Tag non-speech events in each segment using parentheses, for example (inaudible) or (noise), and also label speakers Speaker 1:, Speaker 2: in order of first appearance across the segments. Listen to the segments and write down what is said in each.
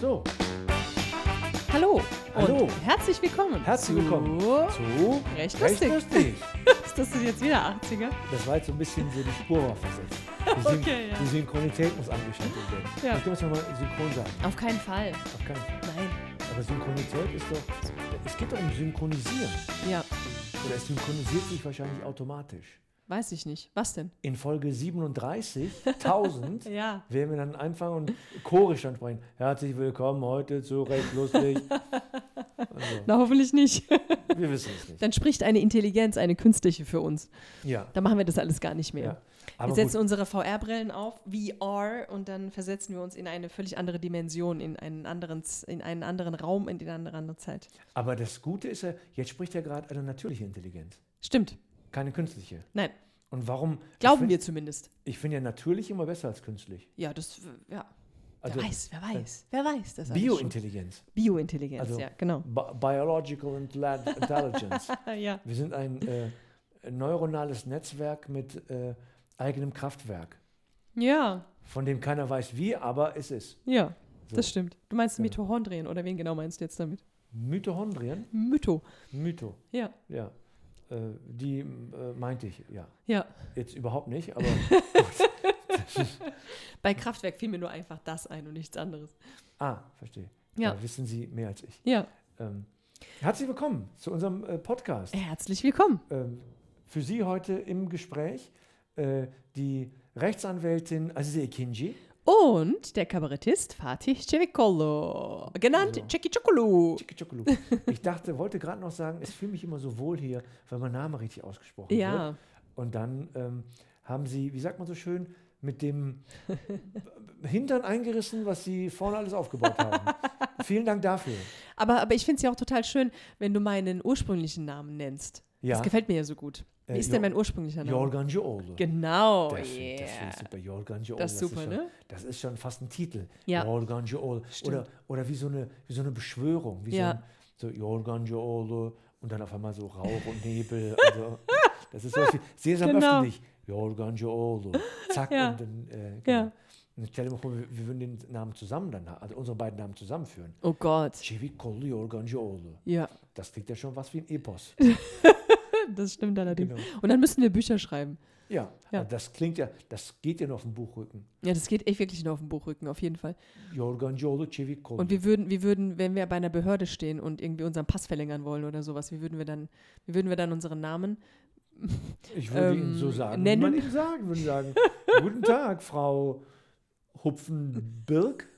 Speaker 1: So,
Speaker 2: Hallo.
Speaker 1: Hallo.
Speaker 2: Und herzlich willkommen.
Speaker 1: Herzlich
Speaker 2: zu
Speaker 1: willkommen zu
Speaker 2: Recht
Speaker 1: Recht
Speaker 2: lustig. (laughs)
Speaker 1: lustig.
Speaker 2: Ist das jetzt wieder 80er?
Speaker 1: Das war jetzt so ein bisschen so die Spur war versetzt. Die, Syn
Speaker 2: Okay, ja.
Speaker 1: die Synchronität muss angeschaltet werden.
Speaker 2: Ja.
Speaker 1: Ich kann es nochmal synchron sagen.
Speaker 2: Auf keinen Fall.
Speaker 1: Auf keinen Fall.
Speaker 2: Nein.
Speaker 1: Aber Synchronität ist doch. Es geht doch um Synchronisieren.
Speaker 2: Ja,
Speaker 1: Oder es synchronisiert sich wahrscheinlich automatisch.
Speaker 2: Weiß ich nicht. Was denn?
Speaker 1: In Folge 37.000 (laughs)
Speaker 2: Ja.
Speaker 1: werden wir dann anfangen und chorisch dann sprechen. Herzlich willkommen heute zu Recht lustig. (laughs) Also,
Speaker 2: Na, hoffentlich nicht.
Speaker 1: wir wissen es nicht.
Speaker 2: Dann spricht eine Intelligenz, eine künstliche für uns.
Speaker 1: Ja.
Speaker 2: Da machen wir das alles gar nicht mehr.
Speaker 1: ja. Aber
Speaker 2: wir
Speaker 1: gut,
Speaker 2: setzen unsere VR-Brillen auf, VR, und dann versetzen wir uns in eine völlig andere Dimension, in einen anderen, in einen anderen Raum, in eine andere Zeit.
Speaker 1: aber das Gute ist ja, jetzt spricht ja gerade eine natürliche Intelligenz,
Speaker 2: Stimmt.
Speaker 1: Keine künstliche.
Speaker 2: Nein,
Speaker 1: Und warum?
Speaker 2: glauben
Speaker 1: ich
Speaker 2: wir
Speaker 1: find,
Speaker 2: zumindest.
Speaker 1: Ich finde ja natürlich immer besser als künstlich.
Speaker 2: Ja, das, ja.
Speaker 1: Also
Speaker 2: wer weiß, wer weiß, wer weiß das.
Speaker 1: Biointelligenz,
Speaker 2: Biointelligenz,
Speaker 1: Also-
Speaker 2: ja, genau.
Speaker 1: Bi Biological Intelli- Intelligence. (laughs)
Speaker 2: ja.
Speaker 1: Wir sind ein äh, neuronales Netzwerk mit äh, eigenem Kraftwerk,
Speaker 2: Ja,
Speaker 1: von dem keiner weiß wie, aber es ist.
Speaker 2: ja,
Speaker 1: So.
Speaker 2: das stimmt. Du meinst
Speaker 1: Genau.
Speaker 2: Mitochondrien oder wen genau meinst du jetzt damit?
Speaker 1: Mitochondrien?
Speaker 2: Mytho.
Speaker 1: Mytho,
Speaker 2: Ja,
Speaker 1: ja. Äh, die äh, meinte ich, ja.
Speaker 2: ja.
Speaker 1: Jetzt überhaupt nicht, aber (laughs)
Speaker 2: Bei Kraftwerk fiel mir nur einfach das ein und nichts anderes.
Speaker 1: ah, verstehe.
Speaker 2: Ja.
Speaker 1: Da wissen Sie mehr als ich.
Speaker 2: Ja,
Speaker 1: Ähm, herzlich willkommen zu unserem äh, Podcast.
Speaker 2: herzlich willkommen.
Speaker 1: Ähm, für Sie heute im Gespräch äh, die Rechtsanwältin Azize Ekinji.
Speaker 2: Und der Kabarettist Fatih Cevikolo, genannt
Speaker 1: So.
Speaker 2: Ceki.
Speaker 1: Tschiki Tschokolu. Ich dachte, wollte gerade noch sagen, ich fühle mich immer so wohl hier, weil mein Name richtig ausgesprochen wird.
Speaker 2: Ja,
Speaker 1: Und dann ähm, haben Sie, wie sagt man so schön, mit dem Hintern eingerissen, was Sie vorne alles aufgebaut haben. (laughs) Vielen Dank dafür.
Speaker 2: aber, aber ich finde es ja auch total schön, wenn du meinen ursprünglichen Namen nennst.
Speaker 1: Ja,
Speaker 2: Das gefällt mir ja so gut. Wie
Speaker 1: Äh,
Speaker 2: ist denn mein ursprünglicher Name?
Speaker 1: Jorgan Joolo.
Speaker 2: Genau,
Speaker 1: Das finde
Speaker 2: yeah.
Speaker 1: das find ich super. Jorgan Joolo.
Speaker 2: Das ist super,
Speaker 1: schon,
Speaker 2: ne?
Speaker 1: Das ist schon fast ein Titel.
Speaker 2: Ja.
Speaker 1: Jorgan Joolo.
Speaker 2: Stimmt.
Speaker 1: Oder, oder wie, so eine, wie so eine Beschwörung. Wie
Speaker 2: Ja.
Speaker 1: so, ein, so Jorgan Joolo und dann auf einmal so Rauch und Nebel. (laughs) Also, das ist so viel. Sesam
Speaker 2: Genau.
Speaker 1: öffne dich. Jorgan Joolo. Zack.
Speaker 2: Ja.
Speaker 1: Und dann, äh,
Speaker 2: Ja.
Speaker 1: genau. Und stell dir mal vor, wir, wir würden den Namen zusammen dann, also unsere beiden Namen zusammenführen.
Speaker 2: Oh Gott.
Speaker 1: Chevi Kolu Jorgan Joolo.
Speaker 2: Ja,
Speaker 1: Das klingt ja schon was wie ein Epos. (laughs)
Speaker 2: das stimmt allerdings.
Speaker 1: Genau.
Speaker 2: Und dann müssen wir Bücher schreiben.
Speaker 1: Ja,
Speaker 2: Ja.
Speaker 1: das klingt ja, das geht ja nur auf dem Buchrücken.
Speaker 2: Ja, das geht echt wirklich nur auf dem Buchrücken, auf jeden Fall. Und wir würden, wir würden, wenn wir bei einer Behörde stehen und irgendwie unseren Pass verlängern wollen oder sowas, wie würden wir dann, wie würden wir dann unseren Namen?
Speaker 1: Ich würde Ihnen so
Speaker 2: ähm,
Speaker 1: sagen,
Speaker 2: nennen?
Speaker 1: man Ihnen sagen würde. Sagen, (laughs) guten Tag, Frau Hupfenbirk.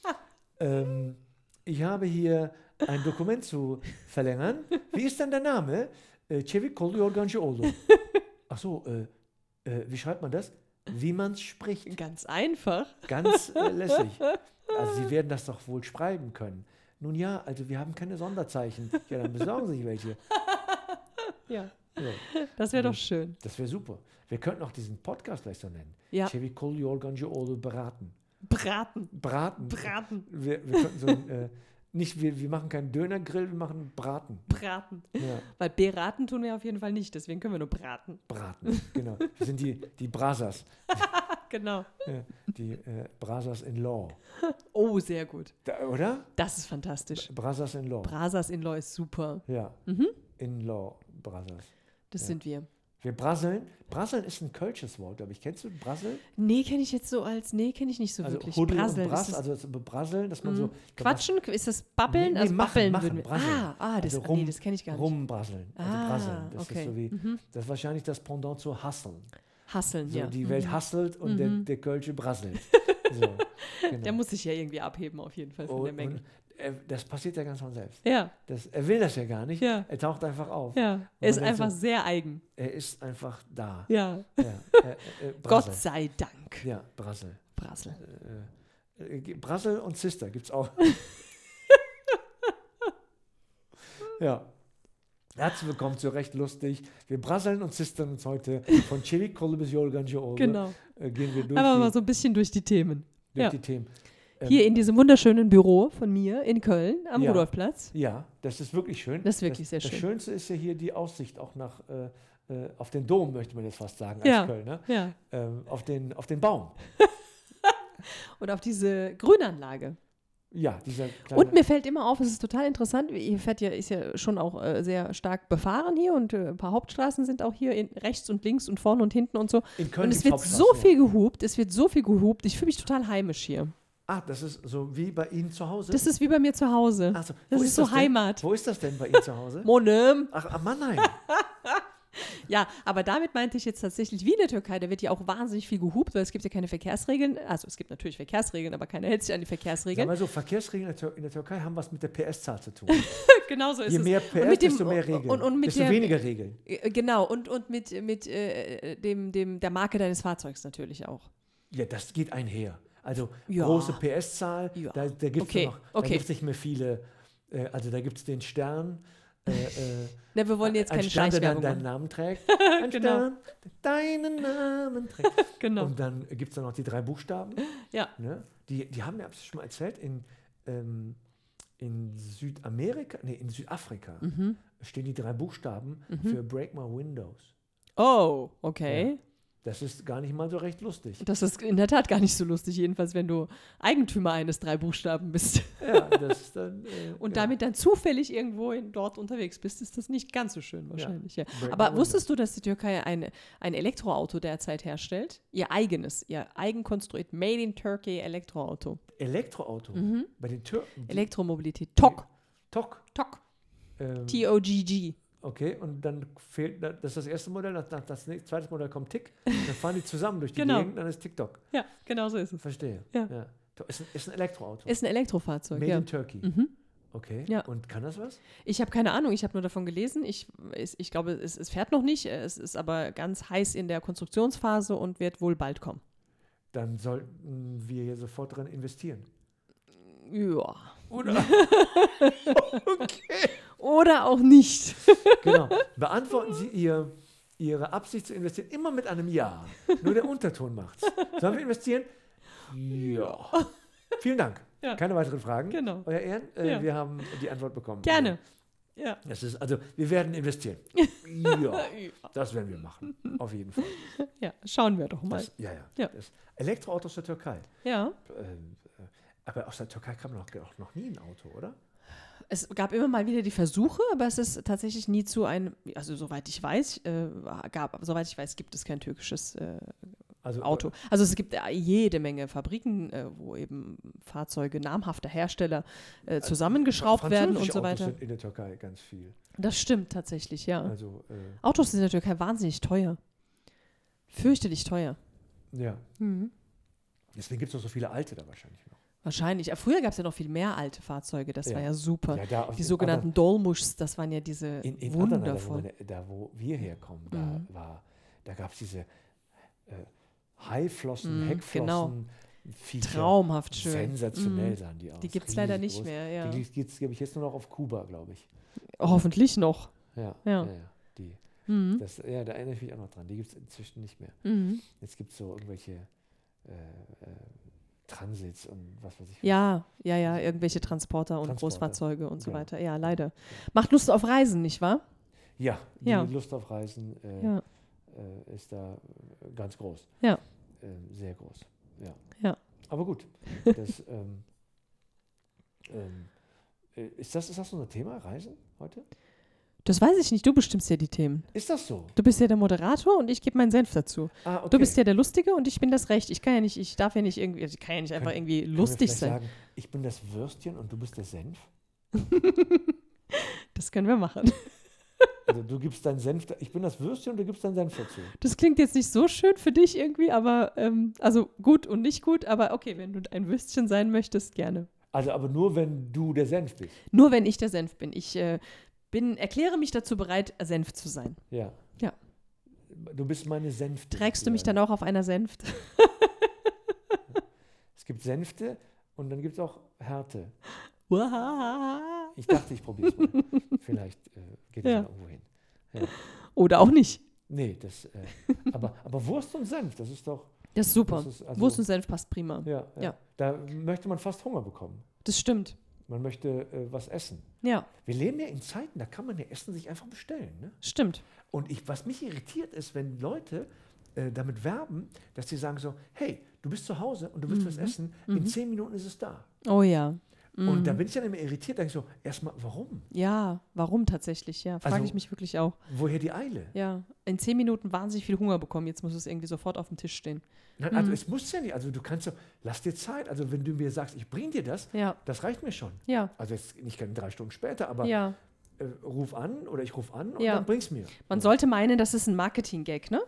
Speaker 1: (laughs) ähm, ich habe hier ein Dokument zu verlängern. Wie ist denn der Name? Äh, Çevik Kol Yorgan Olo. (laughs) Ach so, äh, äh, wie schreibt man das? Wie man es spricht.
Speaker 2: Ganz einfach.
Speaker 1: Ganz äh, lässig. Also Sie (laughs) werden das doch wohl schreiben können. Nun ja, also wir haben keine Sonderzeichen. Ja, dann besorgen Sie sich welche. (laughs)
Speaker 2: Ja,
Speaker 1: So.
Speaker 2: das wäre doch schön.
Speaker 1: Das wäre super. Wir könnten auch diesen Podcast vielleicht so nennen.
Speaker 2: Ja.
Speaker 1: Chevy Kol Jorgan Joolo beraten.
Speaker 2: Braten.
Speaker 1: Braten.
Speaker 2: Braten.
Speaker 1: Wir, wir könnten so ein, äh, nicht, wir, wir machen keinen Dönergrill, wir machen Braten.
Speaker 2: Braten.
Speaker 1: Ja,
Speaker 2: Weil beraten tun wir auf jeden Fall nicht, deswegen können wir nur braten.
Speaker 1: Braten, genau. Wir sind die, die Brasas, (laughs)
Speaker 2: Genau.
Speaker 1: ja, die äh, Brasas in Law.
Speaker 2: Oh, sehr gut.
Speaker 1: Da, oder?
Speaker 2: Das ist fantastisch.
Speaker 1: Brasas in Law.
Speaker 2: Brasas in Law ist super.
Speaker 1: ja,
Speaker 2: Mhm.
Speaker 1: in Law, Brasas.
Speaker 2: Das
Speaker 1: Ja.
Speaker 2: sind wir.
Speaker 1: Wir brasseln. Brasseln ist ein kölsches Wort, glaube ich. Kennst du Brasseln?
Speaker 2: Nee, kenne ich jetzt so als, nee, kenne ich nicht so
Speaker 1: Also
Speaker 2: wirklich.
Speaker 1: Huddel
Speaker 2: Brasseln,
Speaker 1: und Brass, also Brasseln, dass man
Speaker 2: Mhm.
Speaker 1: so...
Speaker 2: Quatschen? Ist das Babbeln?
Speaker 1: Nee,
Speaker 2: also
Speaker 1: machen,
Speaker 2: Babbeln
Speaker 1: machen,
Speaker 2: würden. Ah, ah, das,
Speaker 1: Also
Speaker 2: ah,
Speaker 1: rum-
Speaker 2: nee, das kenne ich gar nicht.
Speaker 1: Rumbrasseln. Also
Speaker 2: Ah,
Speaker 1: brasseln. Das
Speaker 2: okay.
Speaker 1: ist so wie...
Speaker 2: Mhm.
Speaker 1: Das ist wahrscheinlich das Pendant zu hustlen.
Speaker 2: Hasseln,
Speaker 1: So,
Speaker 2: ja.
Speaker 1: die Welt
Speaker 2: Mhm.
Speaker 1: hustelt und der,
Speaker 2: Mhm.
Speaker 1: der Kölsche brasselt. (laughs) So, (laughs) genau.
Speaker 2: Der muss sich ja irgendwie abheben, auf jeden Fall von
Speaker 1: und,
Speaker 2: der Menge.
Speaker 1: und, äh, das passiert ja ganz von selbst.
Speaker 2: Ja,
Speaker 1: Das, er will das ja gar nicht.
Speaker 2: Ja.
Speaker 1: Er taucht einfach auf.
Speaker 2: ja. Er ist einfach
Speaker 1: so-
Speaker 2: sehr eigen.
Speaker 1: Er ist einfach da.
Speaker 2: Ja.
Speaker 1: Ja, (laughs) äh, äh,
Speaker 2: Gott sei Dank.
Speaker 1: Ja, Brassel.
Speaker 2: Brassel.
Speaker 1: Äh, äh, Brassel und Sister gibt es auch. (laughs) ja. Herzlich willkommen zu Recht Lustig. Wir brasseln und sistern uns heute von Chili Kolle bis Jolgan.
Speaker 2: Genau.
Speaker 1: Äh, gehen wir durch,
Speaker 2: Aber
Speaker 1: die,
Speaker 2: mal so ein bisschen durch die Themen.
Speaker 1: durch
Speaker 2: ja.
Speaker 1: die Themen. Ähm,
Speaker 2: Hier in diesem wunderschönen Büro von mir in Köln am
Speaker 1: Ja.
Speaker 2: Rudolfplatz.
Speaker 1: Ja, das ist wirklich schön.
Speaker 2: Das ist wirklich sehr
Speaker 1: das
Speaker 2: schön.
Speaker 1: Schönste ist ja hier die Aussicht auch nach, äh, äh, auf den Dom, möchte man jetzt fast sagen, als
Speaker 2: Ja.
Speaker 1: Kölner.
Speaker 2: Ja.
Speaker 1: Ähm, auf, den, auf den Baum. (laughs)
Speaker 2: Und auf diese Grünanlage.
Speaker 1: Ja, dieser.
Speaker 2: Und mir fällt immer auf, es ist total interessant, hier fährt ja, ist ja schon auch äh, sehr stark befahren hier und äh, ein paar Hauptstraßen sind auch hier in, rechts und links und vorne und hinten und so.
Speaker 1: in Köln
Speaker 2: Und es wird so viel gehupt, es wird so viel gehupt. Ich fühle mich total heimisch hier.
Speaker 1: Ah, das ist so wie bei Ihnen zu Hause?
Speaker 2: Das ist wie bei mir zu Hause.
Speaker 1: Ach so,
Speaker 2: das
Speaker 1: wo
Speaker 2: ist so
Speaker 1: denn?
Speaker 2: Heimat.
Speaker 1: Wo ist das denn bei Ihnen zu Hause?
Speaker 2: Monem.
Speaker 1: Ach, am Mannheim. (laughs)
Speaker 2: Ja, aber damit meinte ich jetzt tatsächlich wie in der Türkei, da wird ja auch wahnsinnig viel gehupt, weil es gibt ja keine Verkehrsregeln. Also es gibt natürlich Verkehrsregeln, aber keiner hält sich an die
Speaker 1: Sag
Speaker 2: Verkehrsregeln.
Speaker 1: mal so, Verkehrsregeln in der, in der Türkei haben was mit der PS-Zahl zu tun. (laughs)
Speaker 2: genau so ist
Speaker 1: Je
Speaker 2: es.
Speaker 1: mehr
Speaker 2: Und
Speaker 1: PS,
Speaker 2: mit dem-
Speaker 1: desto mehr Regeln.
Speaker 2: und- und mit
Speaker 1: desto
Speaker 2: der-
Speaker 1: weniger Regeln.
Speaker 2: Äh, Genau, und, und mit, mit äh, dem, dem, der Marke deines Fahrzeugs natürlich auch.
Speaker 1: Ja, das geht einher. Also
Speaker 2: Ja.
Speaker 1: große PS-Zahl,
Speaker 2: Ja.
Speaker 1: da, da gibt es
Speaker 2: Okay,
Speaker 1: noch, da
Speaker 2: okay.
Speaker 1: gibt's nicht mehr viele, äh, also da gibt es den Stern, äh, äh,
Speaker 2: Na, wir wollen jetzt
Speaker 1: ein
Speaker 2: keine
Speaker 1: Stern, der dann
Speaker 2: Schleichwerbung
Speaker 1: deinen. Namen trägt. (laughs) Ein
Speaker 2: Genau.
Speaker 1: Deinen Namen trägt. (laughs)
Speaker 2: Genau.
Speaker 1: Und dann gibt es da noch die drei Buchstaben.
Speaker 2: Ja.
Speaker 1: Ne? Die, die haben mir hab's schon mal erzählt, in, ähm, in Südamerika, nee, in Südafrika
Speaker 2: Mhm.
Speaker 1: stehen die drei Buchstaben für Break My Windows.
Speaker 2: Oh, okay.
Speaker 1: Das ist gar nicht mal so recht lustig.
Speaker 2: Das ist in der Tat gar nicht so lustig, jedenfalls, wenn du Eigentümer eines drei Buchstaben bist
Speaker 1: Ja, das ist dann, (laughs) äh,
Speaker 2: und
Speaker 1: ja.
Speaker 2: damit dann zufällig irgendwo in, dort unterwegs bist, ist das nicht ganz so schön wahrscheinlich. Ja.
Speaker 1: Break
Speaker 2: Aber wusstest du, dass die Türkei ein, ein Elektroauto derzeit herstellt? Ihr eigenes, ihr eigen konstruiert Made in Turkey Elektroauto.
Speaker 1: Elektroauto
Speaker 2: Mhm.
Speaker 1: bei den Türken.
Speaker 2: Elektromobilität. TOG.
Speaker 1: TOC.
Speaker 2: TOG.
Speaker 1: Ähm,
Speaker 2: T-O-G-G.
Speaker 1: Okay, und dann fehlt, das ist das erste Modell, das, das, zweite Modell kommt Tick, dann fahren die zusammen durch die
Speaker 2: Genau.
Speaker 1: Gegend, dann ist TikTok.
Speaker 2: Ja, genau so ist es.
Speaker 1: Verstehe.
Speaker 2: Ja.
Speaker 1: To- Ist, ein, ist ein Elektroauto.
Speaker 2: Ist ein Elektrofahrzeug,
Speaker 1: Made
Speaker 2: ja.
Speaker 1: in Turkey.
Speaker 2: Mhm.
Speaker 1: Okay.
Speaker 2: Ja.
Speaker 1: Und kann das was?
Speaker 2: Ich habe keine Ahnung, ich habe nur davon gelesen. Ich, es- ich glaube, es, es fährt noch nicht. Es ist aber ganz heiß in der Konstruktionsphase und wird wohl bald kommen.
Speaker 1: Dann sollten wir hier sofort dran investieren.
Speaker 2: Ja.
Speaker 1: Oder? (laughs) (laughs)
Speaker 2: Oder auch nicht. (laughs)
Speaker 1: genau. Beantworten Sie ihr, Ihre Absicht zu investieren immer mit einem Ja. Nur der Unterton macht's. Sollen wir investieren? Ja. Vielen Dank.
Speaker 2: Ja.
Speaker 1: Keine weiteren Fragen.
Speaker 2: Genau.
Speaker 1: Euer Ehren, äh,
Speaker 2: Ja.
Speaker 1: wir haben die Antwort bekommen.
Speaker 2: Gerne. Ja.
Speaker 1: Das ist, also, wir werden investieren. (laughs) ja, das werden wir machen. Auf jeden Fall.
Speaker 2: Ja, schauen wir doch mal.
Speaker 1: Das, ja, ja.
Speaker 2: Ja.
Speaker 1: Elektroautos der Türkei.
Speaker 2: Ja.
Speaker 1: Ähm, äh, aber aus der Türkei kam noch, noch nie ein Auto, oder?
Speaker 2: Es gab immer mal wieder die Versuche, aber es ist tatsächlich nie zu einem, also soweit ich weiß, äh, gab, soweit ich weiß, gibt es kein türkisches äh,
Speaker 1: Also,
Speaker 2: Auto. Also es gibt äh, jede Menge Fabriken, äh, wo eben Fahrzeuge namhafter Hersteller äh, zusammengeschraubt werden und so
Speaker 1: Autos
Speaker 2: weiter.
Speaker 1: sind in der Türkei ganz viel.
Speaker 2: Das stimmt tatsächlich, ja.
Speaker 1: Also, äh,
Speaker 2: Autos sind in der Türkei wahnsinnig teuer. Fürchterlich teuer.
Speaker 1: ja.
Speaker 2: Mhm.
Speaker 1: Deswegen gibt es auch so viele alte da wahrscheinlich noch.
Speaker 2: Wahrscheinlich. Ja, früher gab es ja noch viel mehr alte Fahrzeuge, das
Speaker 1: Ja.
Speaker 2: war ja super.
Speaker 1: Ja,
Speaker 2: die sogenannten Dolmuschs, das waren ja diese
Speaker 1: In, in Adana, da, wo,
Speaker 2: wundervoll.
Speaker 1: meine, da wo wir herkommen, da
Speaker 2: Mhm.
Speaker 1: war, da gab es diese äh, Haiflossen,
Speaker 2: Mhm,
Speaker 1: Heckflossen, Viecher.
Speaker 2: Traumhaft schön.
Speaker 1: Sensationell
Speaker 2: Mhm.
Speaker 1: sahen die aus.
Speaker 2: Die gibt es leider nicht
Speaker 1: groß.
Speaker 2: mehr, ja.
Speaker 1: Die gibt es, glaube ich, jetzt nur noch auf Kuba, glaube ich.
Speaker 2: Hoffentlich noch.
Speaker 1: Ja,
Speaker 2: Ja.
Speaker 1: ja, ja, die,
Speaker 2: Mhm.
Speaker 1: das, ja, da erinnere ich mich auch noch dran. Die gibt es inzwischen nicht mehr.
Speaker 2: Mhm.
Speaker 1: Jetzt gibt es so irgendwelche äh, äh, Transits und was weiß ich.
Speaker 2: Ja, ja, ja, irgendwelche Transporter und
Speaker 1: Transporter.
Speaker 2: Großfahrzeuge und so
Speaker 1: Genau.
Speaker 2: weiter. Ja, leider. Macht Lust auf Reisen, nicht wahr?
Speaker 1: Ja, die
Speaker 2: Ja.
Speaker 1: Lust auf Reisen äh,
Speaker 2: Ja.
Speaker 1: äh, ist da äh, ganz groß.
Speaker 2: Ja.
Speaker 1: Ähm, sehr groß. Ja.
Speaker 2: Ja.
Speaker 1: Aber gut. (laughs) Das, ähm, ähm, äh, ist, das, ist das unser Thema, Reisen heute?
Speaker 2: Das weiß ich nicht. Du bestimmst ja die Themen.
Speaker 1: Ist das so?
Speaker 2: Du bist ja der Moderator und ich gebe meinen Senf dazu.
Speaker 1: Ah, okay.
Speaker 2: Du bist ja der Lustige und ich bin das Recht. Ich kann ja nicht, ich darf ja nicht irgendwie, ich kann ja nicht einfach
Speaker 1: Können-
Speaker 2: irgendwie lustig sein.
Speaker 1: Sagen, ich bin das Würstchen und du bist der Senf? (laughs)
Speaker 2: Das können wir machen.
Speaker 1: Also du gibst deinen Senf, ich bin das Würstchen und du gibst deinen Senf dazu.
Speaker 2: Das klingt jetzt nicht so schön für dich irgendwie, aber ähm, also gut und nicht gut, aber okay, wenn du ein Würstchen sein möchtest, gerne.
Speaker 1: Also aber nur, wenn du der Senf bist.
Speaker 2: Nur wenn ich der Senf bin. Ich äh, bin, erkläre mich dazu bereit, Senf zu sein.
Speaker 1: Ja.
Speaker 2: Ja.
Speaker 1: Du bist meine Senfte.
Speaker 2: Trägst du mich dann auch auf einer Senft?
Speaker 1: Es gibt Senfte und dann gibt es auch Härte.
Speaker 2: Oder
Speaker 1: Ich dachte, ich probiere es mal. (laughs) Vielleicht äh, geht es
Speaker 2: Ja.
Speaker 1: ja. irgendwo hin.
Speaker 2: auch nicht.
Speaker 1: Nee, das, äh, (laughs) aber, aber Wurst und Senf, das ist doch.
Speaker 2: Das ist super.
Speaker 1: Das ist also-
Speaker 2: Wurst und Senf passt prima.
Speaker 1: Ja, ja.
Speaker 2: Ja.
Speaker 1: Da möchte man fast Hunger bekommen.
Speaker 2: Das stimmt.
Speaker 1: Man möchte äh, was essen.
Speaker 2: Ja,
Speaker 1: Wir leben ja in Zeiten, da kann man ja Essen sich einfach bestellen. Ne?
Speaker 2: stimmt.
Speaker 1: Und ich, was mich irritiert ist, wenn Leute äh, damit werben, dass sie sagen so, hey, du bist zu Hause und du willst was
Speaker 2: Mhm.
Speaker 1: essen, in zehn Minuten ist es da.
Speaker 2: Oh ja.
Speaker 1: Und da bin ich dann immer irritiert, denke ich so, erstmal, warum?
Speaker 2: Ja, warum tatsächlich? Ja, frage
Speaker 1: Also-
Speaker 2: ich mich wirklich auch.
Speaker 1: Woher die Eile?
Speaker 2: Ja, in zehn Minuten wahnsinnig viel Hunger bekommen. Jetzt muss es irgendwie sofort auf dem Tisch stehen.
Speaker 1: Nein,
Speaker 2: Mhm.
Speaker 1: also es muss ja nicht, also du kannst so, lass dir Zeit. Also wenn du mir sagst, ich bring dir das,
Speaker 2: Ja,
Speaker 1: das reicht mir schon.
Speaker 2: ja,
Speaker 1: Also jetzt nicht drei Stunden später, aber
Speaker 2: ja.
Speaker 1: äh, ruf an oder ich ruf an und
Speaker 2: Ja.
Speaker 1: dann bring's mir.
Speaker 2: Man sollte meinen, das ist ein Marketing-Gag, ne?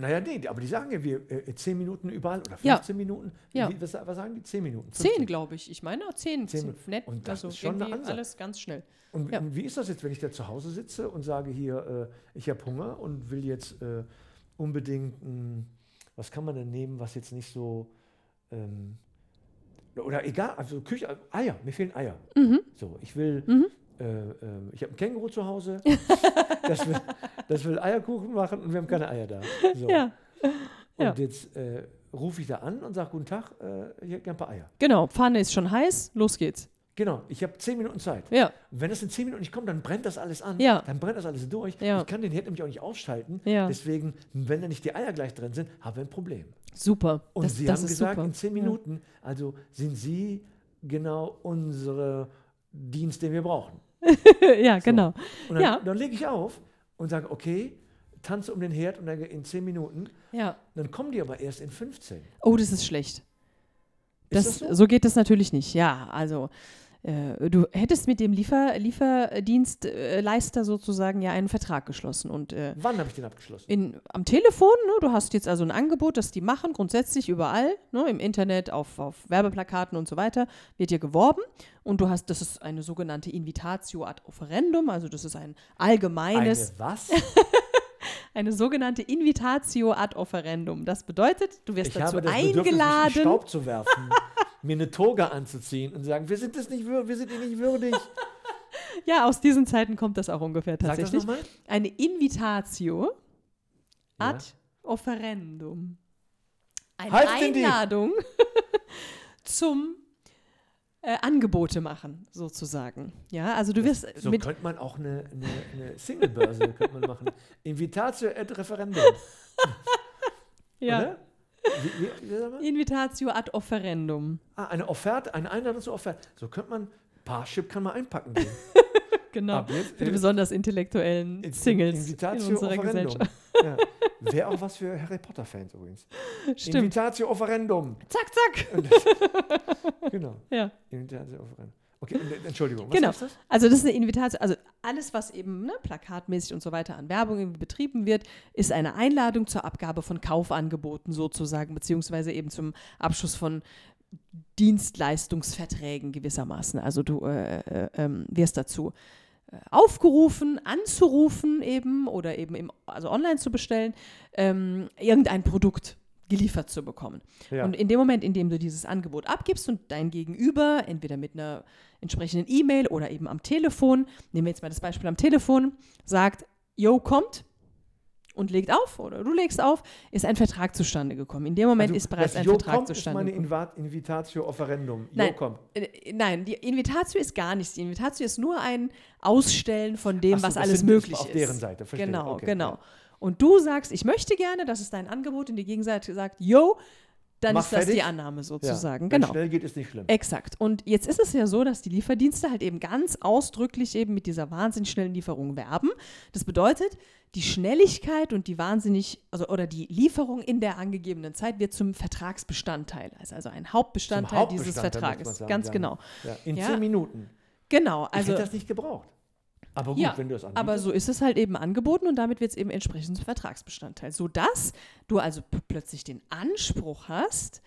Speaker 1: Naja, nee, aber die sagen ja, wir äh, 10 Minuten überall oder
Speaker 2: Ja.
Speaker 1: 15 Minuten.
Speaker 2: Ja.
Speaker 1: Wie, was, was sagen die? 10 Minuten.
Speaker 2: Zehn,
Speaker 1: 15.
Speaker 2: glaube ich. Ich meine, zehn.
Speaker 1: Zehn
Speaker 2: zehn
Speaker 1: Minuten.
Speaker 2: nett.
Speaker 1: Und das
Speaker 2: also
Speaker 1: ist schon
Speaker 2: alles ganz schnell.
Speaker 1: Und
Speaker 2: Ja.
Speaker 1: wie ist das jetzt, wenn ich da zu Hause sitze und sage hier, äh, ich habe Hunger und will jetzt äh, unbedingt, mh, was kann man denn nehmen, was jetzt nicht so, ähm, oder egal, also Küche, Eier, mir fehlen Eier.
Speaker 2: Mhm.
Speaker 1: So, ich will,
Speaker 2: Mhm.
Speaker 1: Äh, äh, ich habe ein Känguru zu Hause, (laughs) das, will, das will Eierkuchen machen und wir haben keine Eier da. So.
Speaker 2: Ja,
Speaker 1: Und
Speaker 2: ja.
Speaker 1: jetzt äh, rufe ich da an und sage, guten Tag, äh, ich hätte gern ein paar Eier.
Speaker 2: genau. Pfanne ist schon heiß. Los geht's.
Speaker 1: Genau, ich habe 10 Minuten Zeit.
Speaker 2: Ja,
Speaker 1: Wenn das in 10 Minuten nicht kommt, dann brennt das alles an.
Speaker 2: Ja.
Speaker 1: Dann brennt das alles durch.
Speaker 2: Ja.
Speaker 1: Ich kann den Herd nämlich auch nicht ausschalten.
Speaker 2: Ja.
Speaker 1: Deswegen, wenn da nicht die Eier gleich drin sind, haben wir ein Problem.
Speaker 2: super.
Speaker 1: Und
Speaker 2: das,
Speaker 1: Sie
Speaker 2: das
Speaker 1: haben gesagt,
Speaker 2: super.
Speaker 1: in 10 Minuten, also sind Sie genau unsere Dienst, den wir brauchen. (laughs)
Speaker 2: Ja, ja genau.
Speaker 1: Und dann,
Speaker 2: Ja.
Speaker 1: dann lege ich auf und sage, okay, tanze um den Herd und dann in 10 Minuten.
Speaker 2: Ja.
Speaker 1: Dann kommen die aber erst in 15.
Speaker 2: Oh, das ist schlecht. Das,
Speaker 1: Ist das
Speaker 2: so?
Speaker 1: so?
Speaker 2: geht das natürlich nicht. Ja, also du hättest mit dem Liefer Lieferdienstleister sozusagen ja einen Vertrag geschlossen und äh,
Speaker 1: Wann habe ich den abgeschlossen?
Speaker 2: in, am Telefon, ne, du hast jetzt also ein Angebot, das die machen, grundsätzlich überall, ne, im Internet, auf, auf Werbeplakaten und so weiter, wird dir geworben und du hast, das ist eine sogenannte Invitatio ad offerendum, also das ist ein allgemeines,
Speaker 1: Eine was? (laughs)
Speaker 2: eine sogenannte Invitatio ad offerendum. Das bedeutet, du wirst
Speaker 1: Ich
Speaker 2: dazu
Speaker 1: habe das Bedürfnis,
Speaker 2: eingeladen.
Speaker 1: Staub zu werfen, (laughs) mir eine Toga anzuziehen und sagen, wir sind das nicht würdig, wir sind ihr nicht würdig.
Speaker 2: Ja, aus diesen Zeiten kommt das auch ungefähr
Speaker 1: Sag das
Speaker 2: tatsächlich.
Speaker 1: nochmal.
Speaker 2: Eine Invitatio
Speaker 1: Ja.
Speaker 2: ad offerendum. Eine
Speaker 1: Halt!
Speaker 2: Einladung (laughs) zum äh, Angebote machen, sozusagen. Ja, also du wirst
Speaker 1: So könnte man auch eine, eine, eine Singlebörse (laughs) könnte man machen. Invitatio et Referendum. (laughs)
Speaker 2: ja,
Speaker 1: Oder? Wie, wie, wie?
Speaker 2: Invitatio ad offerendum.
Speaker 1: Ah, eine Offerte, eine Einladung zur Offerte. So könnte man, Parship kann man einpacken gehen. (laughs)
Speaker 2: Genau. Für die besonders intellektuellen
Speaker 1: In-
Speaker 2: Singles in
Speaker 1: Invitatio
Speaker 2: unserer. Gesellschaft.
Speaker 1: Ja. (laughs) Wäre auch was für Harry Potter-Fans übrigens.
Speaker 2: Stimmt.
Speaker 1: Invitatio Offerendum.
Speaker 2: Zack, zack.
Speaker 1: Das- (laughs) genau.
Speaker 2: Ja.
Speaker 1: Invitatio Offerendum. Okay, äh, Entschuldigung, was
Speaker 2: Genau.
Speaker 1: das?
Speaker 2: Also das ist eine Invitation, also alles, was eben ne, plakatmäßig und so weiter an Werbung betrieben wird, ist eine Einladung zur Abgabe von Kaufangeboten sozusagen, beziehungsweise eben zum Abschluss von Dienstleistungsverträgen gewissermaßen. Also du äh, äh, ähm, wirst dazu aufgerufen, anzurufen eben oder eben im, also online zu bestellen, ähm, irgendein Produkt geliefert zu bekommen.
Speaker 1: Ja.
Speaker 2: Und in dem Moment, in dem du dieses Angebot abgibst und dein Gegenüber, entweder mit einer entsprechenden E-Mail oder eben am Telefon, nehmen wir jetzt mal das Beispiel am Telefon, sagt, yo, kommt und legt auf oder du legst auf, ist ein Vertrag zustande gekommen. In dem Moment
Speaker 1: Also,
Speaker 2: ist bereits
Speaker 1: das
Speaker 2: ein
Speaker 1: Jo
Speaker 2: Vertrag
Speaker 1: ist
Speaker 2: zustande
Speaker 1: meine
Speaker 2: gekommen.
Speaker 1: Inva Invitatio Offerendum.
Speaker 2: Nein. Äh, Nein, die Invitatio ist gar nichts. Die Invitatio ist nur ein Ausstellen von dem,
Speaker 1: so,
Speaker 2: was
Speaker 1: das
Speaker 2: alles möglich
Speaker 1: auf
Speaker 2: ist.
Speaker 1: deren Seite, verstehe.
Speaker 2: Genau,
Speaker 1: Okay,
Speaker 2: genau. Und du sagst, ich möchte gerne, das ist dein Angebot, und die Gegenseite sagt, yo, dann
Speaker 1: Mach
Speaker 2: ist das die
Speaker 1: fertig.
Speaker 2: Annahme
Speaker 1: Ja.
Speaker 2: sozusagen.
Speaker 1: Wenn
Speaker 2: Genau.
Speaker 1: schnell geht, ist nicht schlimm.
Speaker 2: Exakt. Und jetzt ist es ja so, dass die Lieferdienste halt eben ganz ausdrücklich eben mit dieser wahnsinnig schnellen Lieferung werben. Das bedeutet, die Schnelligkeit und die wahnsinnig, also oder die Lieferung in der angegebenen Zeit wird zum Vertragsbestandteil. Also, also ein Hauptbestandteil,
Speaker 1: Zum
Speaker 2: dieses
Speaker 1: Hauptbestandteil,
Speaker 2: Vertrages.
Speaker 1: sagen,
Speaker 2: Ganz
Speaker 1: ja.
Speaker 2: genau.
Speaker 1: Ja, in
Speaker 2: Ja.
Speaker 1: zehn Minuten.
Speaker 2: Genau.
Speaker 1: ich
Speaker 2: Also,
Speaker 1: hätte das nicht gebraucht. Aber gut,
Speaker 2: ja,
Speaker 1: wenn du das anbietest.
Speaker 2: aber so ist es halt eben angeboten und damit wird es eben entsprechend zum Vertragsbestandteil. Sodass du also plötzlich den Anspruch hast,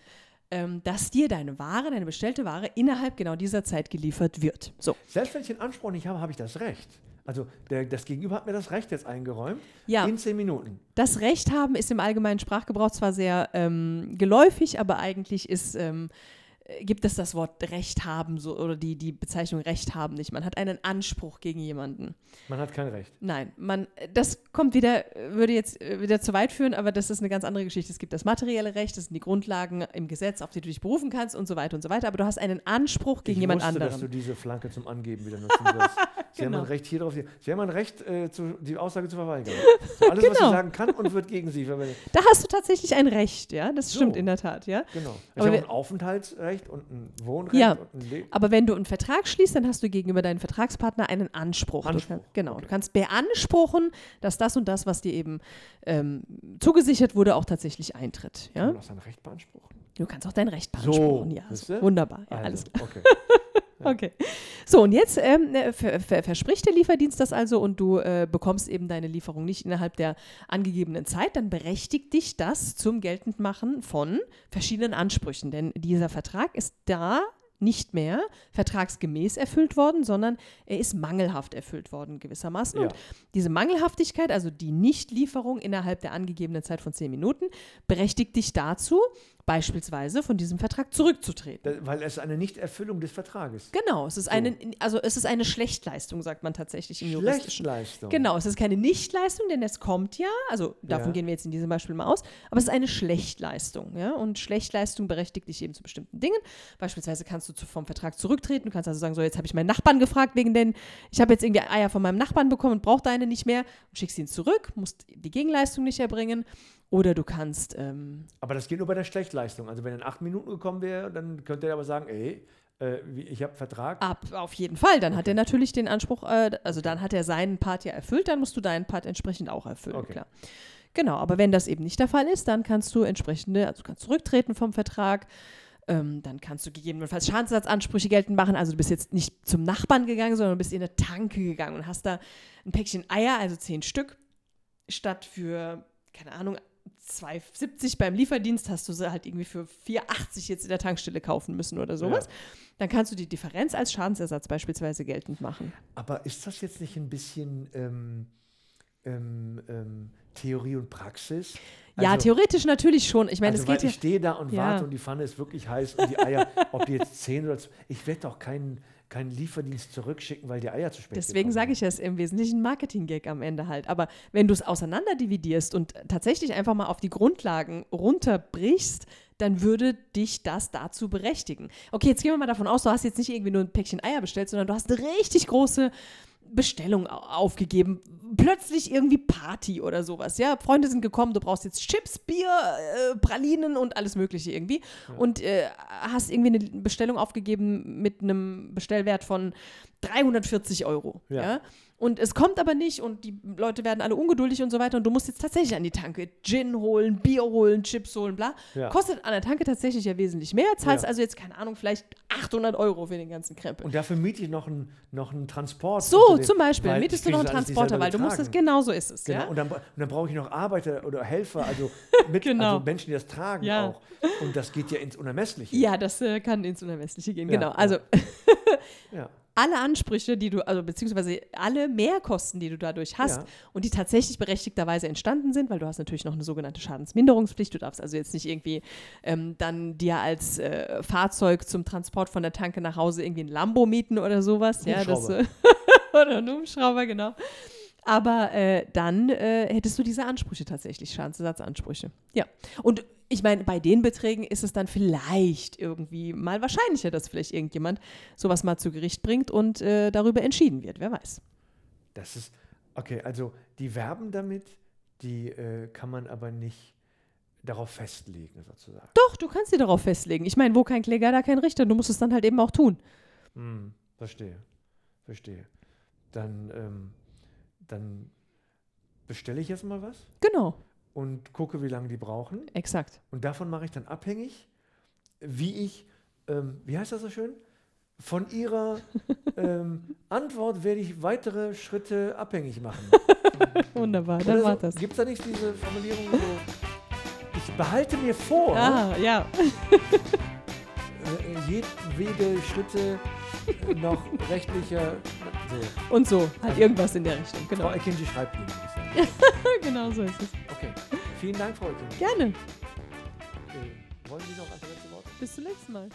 Speaker 2: ähm, dass dir deine Ware, deine bestellte Ware innerhalb genau dieser Zeit geliefert wird. So.
Speaker 1: Selbst wenn ich den Anspruch nicht habe, habe ich das Recht. Also der, das Gegenüber hat mir das Recht jetzt eingeräumt.
Speaker 2: Ja.
Speaker 1: In zehn Minuten.
Speaker 2: Das Recht haben ist im allgemeinen Sprachgebrauch zwar sehr ähm, geläufig, aber eigentlich ist, ähm, äh, gibt es das Wort Recht haben so, oder die, die Bezeichnung Recht haben nicht. Man hat einen Anspruch gegen jemanden.
Speaker 1: Man hat kein Recht.
Speaker 2: Nein, man, das kommt wieder, äh, würde jetzt äh, wieder zu weit führen, aber das ist eine ganz andere Geschichte. Es gibt das materielle Recht, das sind die Grundlagen im Gesetz, auf die du dich berufen kannst und so weiter und so weiter. Aber du hast einen Anspruch gegen
Speaker 1: ich
Speaker 2: jemand
Speaker 1: wusste, dass du
Speaker 2: anderen.
Speaker 1: diese Flanke zum Angeben wieder nutzen wirst. (laughs) Sie
Speaker 2: Genau.
Speaker 1: haben ein Recht hier drauf. Sie haben ein Recht, äh, zu, die Aussage zu verweigern. (laughs) So, alles, was
Speaker 2: Genau.
Speaker 1: sie sagen kann und wird gegen sie verwendet.
Speaker 2: Da hast du tatsächlich ein Recht, ja, das
Speaker 1: So.
Speaker 2: stimmt in der Tat, ja.
Speaker 1: Genau. Ich
Speaker 2: Aber
Speaker 1: habe ein Aufenthaltsrecht Anrecht und ein Wohnrecht
Speaker 2: Ja,
Speaker 1: und ein Le
Speaker 2: Aber wenn du einen Vertrag schließt, dann hast du gegenüber deinem Vertragspartner einen Anspruch.
Speaker 1: Anspruch,
Speaker 2: Du kann, genau,
Speaker 1: okay.
Speaker 2: du kannst beanspruchen, dass das und das, was dir eben ähm, zugesichert wurde, auch tatsächlich eintritt. Ja?
Speaker 1: man auch sein Recht beanspruchen?
Speaker 2: Du kannst auch dein Recht
Speaker 1: So,
Speaker 2: beanspruchen. ja,
Speaker 1: siehste?
Speaker 2: so, wunderbar. Ja,
Speaker 1: Also,
Speaker 2: alles klar.
Speaker 1: Okay.
Speaker 2: Okay. So, und jetzt ähm, äh, ver ver verspricht der Lieferdienst das also und du äh, bekommst eben deine Lieferung nicht innerhalb der angegebenen Zeit, dann berechtigt dich das zum Geltendmachen von verschiedenen Ansprüchen. Denn dieser Vertrag ist da nicht mehr vertragsgemäß erfüllt worden, sondern er ist mangelhaft erfüllt worden gewissermaßen.
Speaker 1: Ja.
Speaker 2: Und diese Mangelhaftigkeit, also die Nichtlieferung innerhalb der angegebenen Zeit von zehn Minuten, berechtigt dich dazu, beispielsweise von diesem Vertrag zurückzutreten.
Speaker 1: Da, weil es eine Nichterfüllung des Vertrages.
Speaker 2: Genau, es ist eine, also es ist eine Schlechtleistung, sagt man tatsächlich im Juristischen.
Speaker 1: Schlechtleistung.
Speaker 2: Genau, es ist keine Nichtleistung, denn es kommt ja, also davon
Speaker 1: Ja.
Speaker 2: gehen wir jetzt in diesem Beispiel mal aus, aber es ist eine Schlechtleistung, ja, und Schlechtleistung berechtigt dich eben zu bestimmten Dingen. Beispielsweise kannst du zu, vom Vertrag zurücktreten, du kannst also sagen, so jetzt habe ich meinen Nachbarn gefragt wegen den, ich habe jetzt irgendwie Eier von meinem Nachbarn bekommen und brauche deine nicht mehr und schickst ihn zurück, musst die Gegenleistung nicht erbringen. Oder du kannst, ähm,
Speaker 1: Aber das geht nur bei der Schlechtleistung. Also wenn er in acht Minuten gekommen wäre, dann könnte er aber sagen, ey, äh, ich habe Vertrag.
Speaker 2: Ab, auf jeden Fall. Dann hat
Speaker 1: Okay.
Speaker 2: er natürlich den Anspruch, äh, also dann hat er seinen Part ja erfüllt, dann musst du deinen Part entsprechend auch erfüllen,
Speaker 1: Okay.
Speaker 2: klar. Genau, aber wenn das eben nicht der Fall ist, dann kannst du entsprechende, also du kannst zurücktreten vom Vertrag, ähm, dann kannst du gegebenenfalls Schadensersatzansprüche geltend machen. Also du bist jetzt nicht zum Nachbarn gegangen, sondern du bist in eine Tanke gegangen und hast da ein Päckchen Eier, also zehn Stück, statt für, keine Ahnung, 2,70 beim Lieferdienst hast du sie halt irgendwie für 4,80 jetzt in der Tankstelle kaufen müssen oder sowas. Dann kannst du die Differenz als Schadensersatz beispielsweise geltend machen.
Speaker 1: Aber ist das jetzt nicht ein bisschen ähm, ähm, ähm, Theorie und Praxis?
Speaker 2: ja,
Speaker 1: Also-
Speaker 2: theoretisch natürlich schon. Ich meine,
Speaker 1: also
Speaker 2: es geht ja.
Speaker 1: ich stehe da und
Speaker 2: Ja.
Speaker 1: warte und die Pfanne ist wirklich heiß und die Eier, ob die jetzt 10 oder 12, ich werde doch keinen, keinen Lieferdienst zurückschicken, weil die Eier zu spät
Speaker 2: Deswegen sage ich es im Wesentlichen ein Marketing-Gag am Ende halt. Aber wenn du es auseinanderdividierst und tatsächlich einfach mal auf die Grundlagen runterbrichst, dann würde dich das dazu berechtigen. Okay, jetzt gehen wir mal davon aus, du hast jetzt nicht irgendwie nur ein Päckchen Eier bestellt, sondern du hast eine richtig große Bestellung au- aufgegeben. Plötzlich irgendwie Party oder sowas. Ja, Freunde sind gekommen, du brauchst jetzt Chips, Bier, äh, Pralinen und alles Mögliche irgendwie. Und äh, hast irgendwie eine Bestellung aufgegeben mit einem Bestellwert von 340 Euro. Ja.
Speaker 1: Ja.
Speaker 2: Und es kommt aber nicht und die Leute werden alle ungeduldig und so weiter und du musst jetzt tatsächlich an die Tanke Gin holen, Bier holen, Chips holen, bla.
Speaker 1: Ja.
Speaker 2: Kostet an der Tanke tatsächlich ja wesentlich mehr. Zahlst
Speaker 1: Ja.
Speaker 2: also jetzt, keine Ahnung, vielleicht 800 Euro für den ganzen Krempel.
Speaker 1: Und dafür miete ich noch einen, noch einen Transport.
Speaker 2: So,
Speaker 1: den-
Speaker 2: zum Beispiel, mietest du noch einen
Speaker 1: das
Speaker 2: Transporter, weil du musst
Speaker 1: getragen.
Speaker 2: genau so ist es.
Speaker 1: Genau,
Speaker 2: Ja?
Speaker 1: und dann, und dann brauche ich noch Arbeiter oder Helfer, also, (laughs) mit,
Speaker 2: Genau.
Speaker 1: also Menschen, die das tragen
Speaker 2: Ja.
Speaker 1: auch. Und das geht ja ins Unermessliche.
Speaker 2: ja, das äh, kann ins Unermessliche gehen,
Speaker 1: Ja,
Speaker 2: genau. Also
Speaker 1: Ja.
Speaker 2: Alle Ansprüche, die du, also beziehungsweise alle Mehrkosten, die du dadurch hast
Speaker 1: Ja.
Speaker 2: und die tatsächlich berechtigterweise entstanden sind, weil du hast natürlich noch eine sogenannte Schadensminderungspflicht. Du darfst also jetzt nicht irgendwie ähm, dann dir als äh, Fahrzeug zum Transport von der Tanke nach Hause irgendwie ein Lambo mieten oder sowas. Ja, das, äh, (laughs) oder ein Hubschrauber, genau. Aber äh, dann äh, hättest du diese Ansprüche tatsächlich, Schadensersatzansprüche. Ja. Und ich meine, bei den Beträgen ist es dann vielleicht irgendwie mal wahrscheinlicher, dass vielleicht irgendjemand sowas mal zu Gericht bringt und äh, darüber entschieden wird. Wer weiß.
Speaker 1: Das ist, okay, also die werben damit, die äh, kann man aber nicht darauf festlegen, sozusagen.
Speaker 2: Doch, du kannst sie darauf festlegen. Ich meine, wo kein Kläger, da kein Richter. Du musst es dann halt eben auch tun.
Speaker 1: Hm, verstehe, verstehe. Dann, ähm, dann bestelle ich jetzt mal was
Speaker 2: Genau,
Speaker 1: und gucke, wie lange die brauchen.
Speaker 2: exakt.
Speaker 1: Und davon mache ich dann abhängig, wie ich, ähm, wie heißt das so schön? Von ihrer (laughs) ähm, Antwort werde ich weitere Schritte abhängig machen. (laughs)
Speaker 2: Wunderbar,
Speaker 1: Oder
Speaker 2: dann
Speaker 1: so?
Speaker 2: war das.
Speaker 1: Gibt es da nicht diese Formulierung so? Ich behalte mir vor,
Speaker 2: Ah, ja. (laughs)
Speaker 1: äh, jedwede Schritte äh, noch rechtlicher. So.
Speaker 2: Und so, halt irgendwas in der Richtung.
Speaker 1: Frau
Speaker 2: Genau,
Speaker 1: Ekinji schreibt Ihnen, würde ich sagen. (laughs)
Speaker 2: genau so ist es.
Speaker 1: Okay. Vielen Dank, Frau.
Speaker 2: Gerne.
Speaker 1: Äh, wollen Sie noch ein letzte Wort?
Speaker 2: Bis zum nächsten Mal.